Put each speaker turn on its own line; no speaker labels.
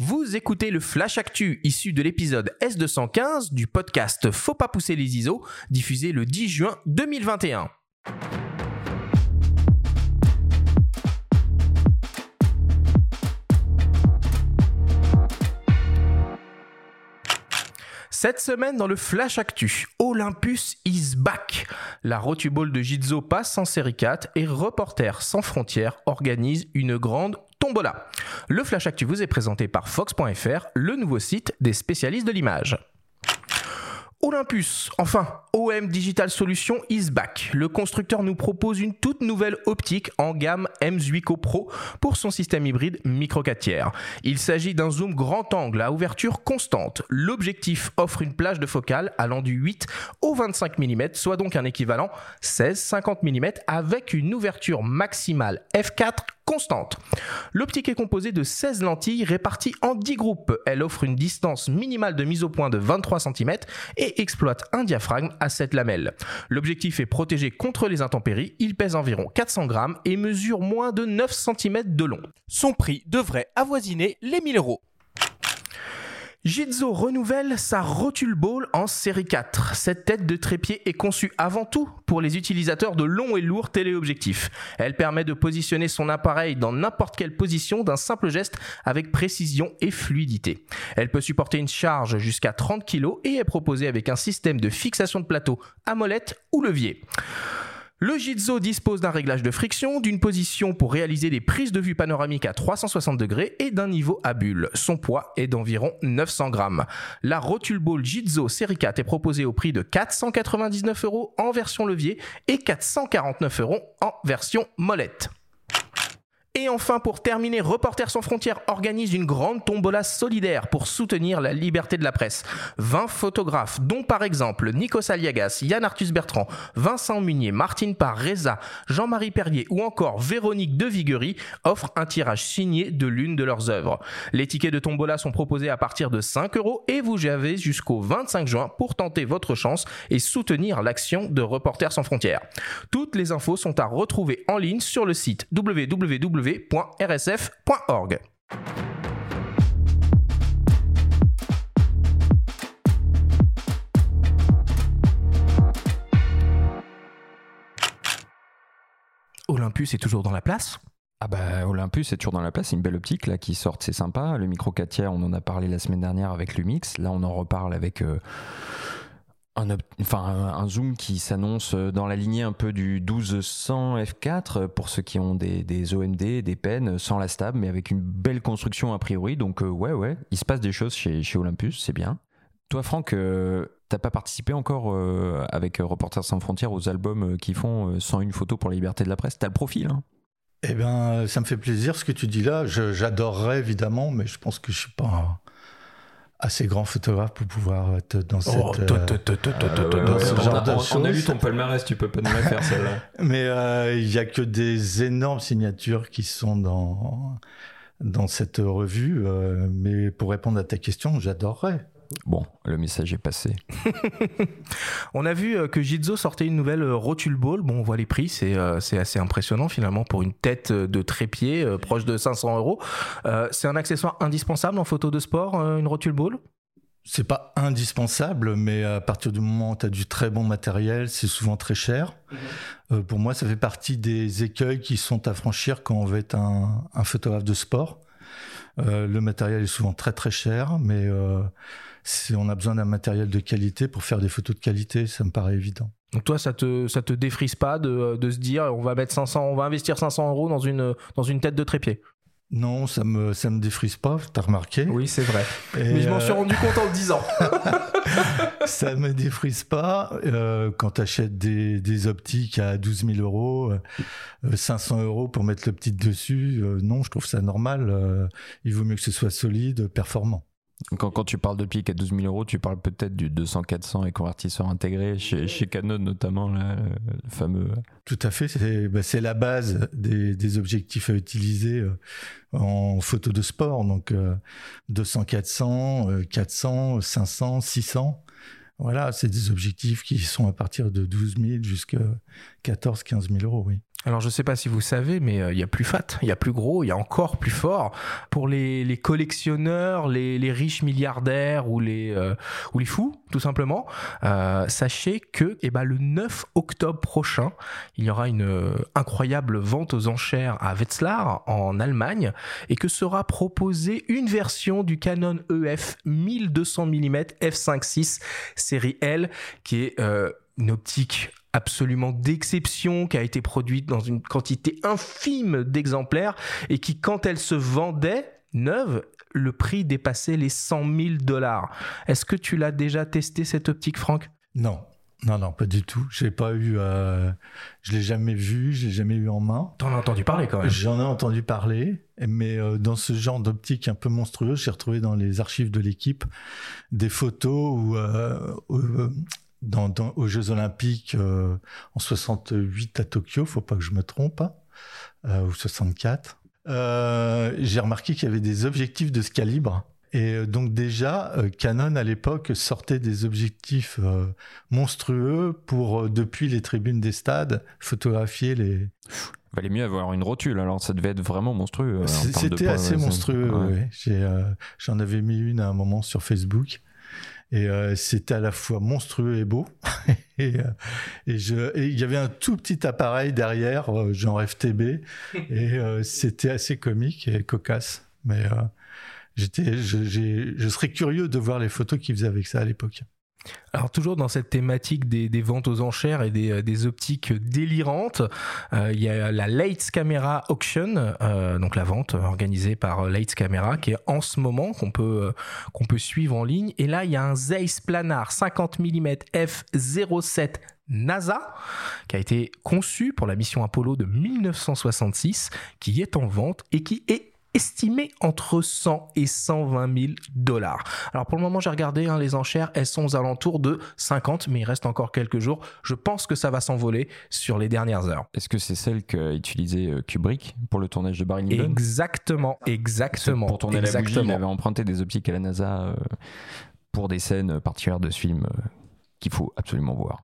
Vous écoutez le Flash Actu issu de l'épisode S215 du podcast Faut pas pousser les ISO, diffusé le 10 juin 2021. Cette semaine dans le Flash Actu, Olympus is back. La Rotuball de Jitzo passe en série 4 et Reporters sans frontières organise une grande tombola. Le Flash Actu vous est présenté par Fox.fr, le nouveau site des spécialistes de l'image. Olympus, enfin, OM Digital Solutions is back. Le constructeur nous propose une toute nouvelle optique en gamme M8Co Pro pour son système hybride micro 4 tiers. Il s'agit d'un zoom grand angle à ouverture constante. L'objectif offre une plage de focale allant du 8 au 25 mm, soit donc un équivalent 16-50 mm avec une ouverture maximale f4 L'optique est composée de 16 lentilles réparties en 10 groupes. Elle offre une distance minimale de mise au point de 23 cm et exploite un diaphragme à 7 lamelles. L'objectif est protégé contre les intempéries, il pèse environ 400 grammes et mesure moins de 9 cm de long. Son prix devrait avoisiner les 1000 euros. Jitzo renouvelle sa Rotule Ball en série 4. Cette tête de trépied est conçue avant tout pour les utilisateurs de longs et lourds téléobjectifs. Elle permet de positionner son appareil dans n'importe quelle position d'un simple geste avec précision et fluidité. Elle peut supporter une charge jusqu'à 30 kg et est proposée avec un système de fixation de plateau à molette ou levier. Le Jitzo dispose d'un réglage de friction, d'une position pour réaliser des prises de vue panoramiques à 360 degrés et d'un niveau à bulle. Son poids est d'environ 900 grammes. La Rotule Ball Jitzo Série 4 est proposée au prix de 499 euros en version levier et 449 euros en version molette. Et enfin, pour terminer, Reporters sans frontières organise une grande tombola solidaire pour soutenir la liberté de la presse. 20 photographes, dont par exemple Nikos Aliagas, Yann Arthus Bertrand, Vincent Munier, Martine Parr, Reza, Jean-Marie Perrier ou encore Véronique de Viguerie, offrent un tirage signé de l'une de leurs œuvres. Les tickets de tombola sont proposés à partir de 5 euros et vous avez jusqu'au 25 juin pour tenter votre chance et soutenir l'action de Reporters sans frontières. Toutes les infos sont à retrouver en ligne sur le site www www.rsf.org. Olympus est toujours dans la place?
Ah bah Olympus est toujours dans la place, c'est une belle optique là qui sort, c'est sympa. Le micro 4 tiers, on en a parlé la semaine dernière avec Lumix, là on en reparle avec euh, un, enfin, un, zoom qui s'annonce dans la lignée un peu du 1200 f4 pour ceux qui ont des, OMD, des pennes sans la stable, mais avec une belle construction a priori. Donc euh, ouais, ouais, il se passe des choses chez, Olympus, c'est bien. Toi, Franck, euh, t'as pas participé encore euh, avec Reporters sans frontières aux albums qui font 101 photos pour la liberté de la presse? T'as le profil, hein
Eh bien, ça me fait plaisir ce que tu dis là. J'adorerais évidemment, mais je pense que je suis pas assez grand photographe pour pouvoir être dans cette
on, a lu ton palmarès tu peux pas nous la faire celle-là.
Mais euh, il y a que des énormes signatures qui sont dans dans cette revue euh, mais pour répondre à ta question j'adorerais
Bon, le message est passé.
on a vu euh, que Jitzo sortait une nouvelle euh, Rotule Ball. Bon, on voit les prix, c'est euh, assez impressionnant finalement pour une tête de trépied proche de 500 euros. c'est un accessoire indispensable en photo de sport, une Rotule Ball?
C'est pas indispensable, mais à partir du moment où tu as du très bon matériel, c'est souvent très cher. Mhm. pour moi, ça fait partie des écueils qui sont à franchir quand on veut être un, un photographe de sport. le matériel est souvent très très cher, mais on a besoin d'un matériel de qualité pour faire des photos de qualité, ça me paraît évident.
Donc toi, ça te ça te défrise pas de, de se dire on va mettre 500, on va investir 500 euros dans une dans une tête de trépied?
Non, ça me ça me défrise pas. T'as remarqué
Oui, c'est vrai. Mais je m'en suis euh, rendu compte en le disant.
ça me défrise pas. Euh, quand tu achètes des, des, optiques à 12 000 euros, 500 euh, euros pour mettre l'optique dessus, non, je trouve ça normal. il vaut mieux que ce soit solide, performant.
Quand, quand, tu parles de pic à 12 000 euros, tu parles peut-être du 200-400 et convertisseur intégré chez, chez Canon notamment, le fameux.
Tout à fait, c'est bah, la base des, des, objectifs à utiliser euh, en photo de sport. Donc 200-400, 400, 500, 600. Voilà, c'est des objectifs qui sont à partir de 12 000 jusqu'à 14 15 000 euros, oui.
Alors je ne sais pas si vous savez, mais euh, il y a plus fat, il y a plus gros, il y a encore plus fort. Pour les, les collectionneurs, les, les, riches milliardaires ou les, euh, ou les fous, tout simplement, euh, sachez que eh ben, le 9 octobre prochain, il y aura une euh, incroyable vente aux enchères à Wetzlar en Allemagne et que sera proposée une version du Canon EF 1200 mm f5.6 série L qui est une optique absolument d'exception, qui a été produite dans une quantité infime d'exemplaires et qui, quand elle se vendait neuve, le prix dépassait les 100 000 dollars. Est-ce que tu l'as déjà testé cette optique, Franck?
Non. Non, non, pas du tout. J'ai pas eu, euh, je l'ai jamais vu, j'ai jamais eu en main.
T'en as entendu parler quand même.
J'en ai entendu parler, mais euh, dans ce genre d'optique un peu monstrueuse, j'ai retrouvé dans les archives de l'équipe des photos où, euh, où dans, dans, aux Jeux Olympiques euh, en 68 à Tokyo, faut pas que je me trompe, hein, euh, ou 64. Euh, j'ai remarqué qu'il y avait des objectifs de ce calibre. Et donc déjà, Canon à l'époque sortait des objectifs monstrueux pour, depuis les tribunes des stades, photographier les...
Il valait mieux avoir une rotule, alors ça devait être vraiment monstrueux.
C'était assez monstrueux, ouais. Ouais. J'en avais mis une à un moment sur Facebook. Et euh, c'était à la fois monstrueux et beau. et, euh, et, je, il y avait un tout petit appareil derrière, euh, genre FTB, et euh, c'était assez comique et cocasse. Mais j'étais, je, je serais curieux de voir les photos qu'ils faisaient avec ça à l'époque.
Alors toujours dans cette thématique des, ventes aux enchères et des, des optiques délirantes, euh, il y a la Lights Camera Auction, euh, donc la vente organisée par Lights Camera, qui est en ce moment qu'on peut qu'on peut suivre en ligne. Et là, il y a un Zeiss Planar 50 mm f07 NASA, qui a été conçu pour la mission Apollo de 1966, qui est en vente et qui est estimé entre 100 et 120 000 dollars. Alors pour le moment, j'ai regardé hein, les enchères, elles sont aux alentours de 50, mais il reste encore quelques jours. Je pense que ça va s'envoler sur les dernières heures.
Est-ce que c'est celle qu'a utilisée Kubrick pour le tournage de Barry Lyndon?
Exactement, exactement.
Pour tourner
exactement.
la bougie, il avait emprunté des optiques à la NASA euh, pour des scènes particulières de ce film euh, qu'il faut absolument voir.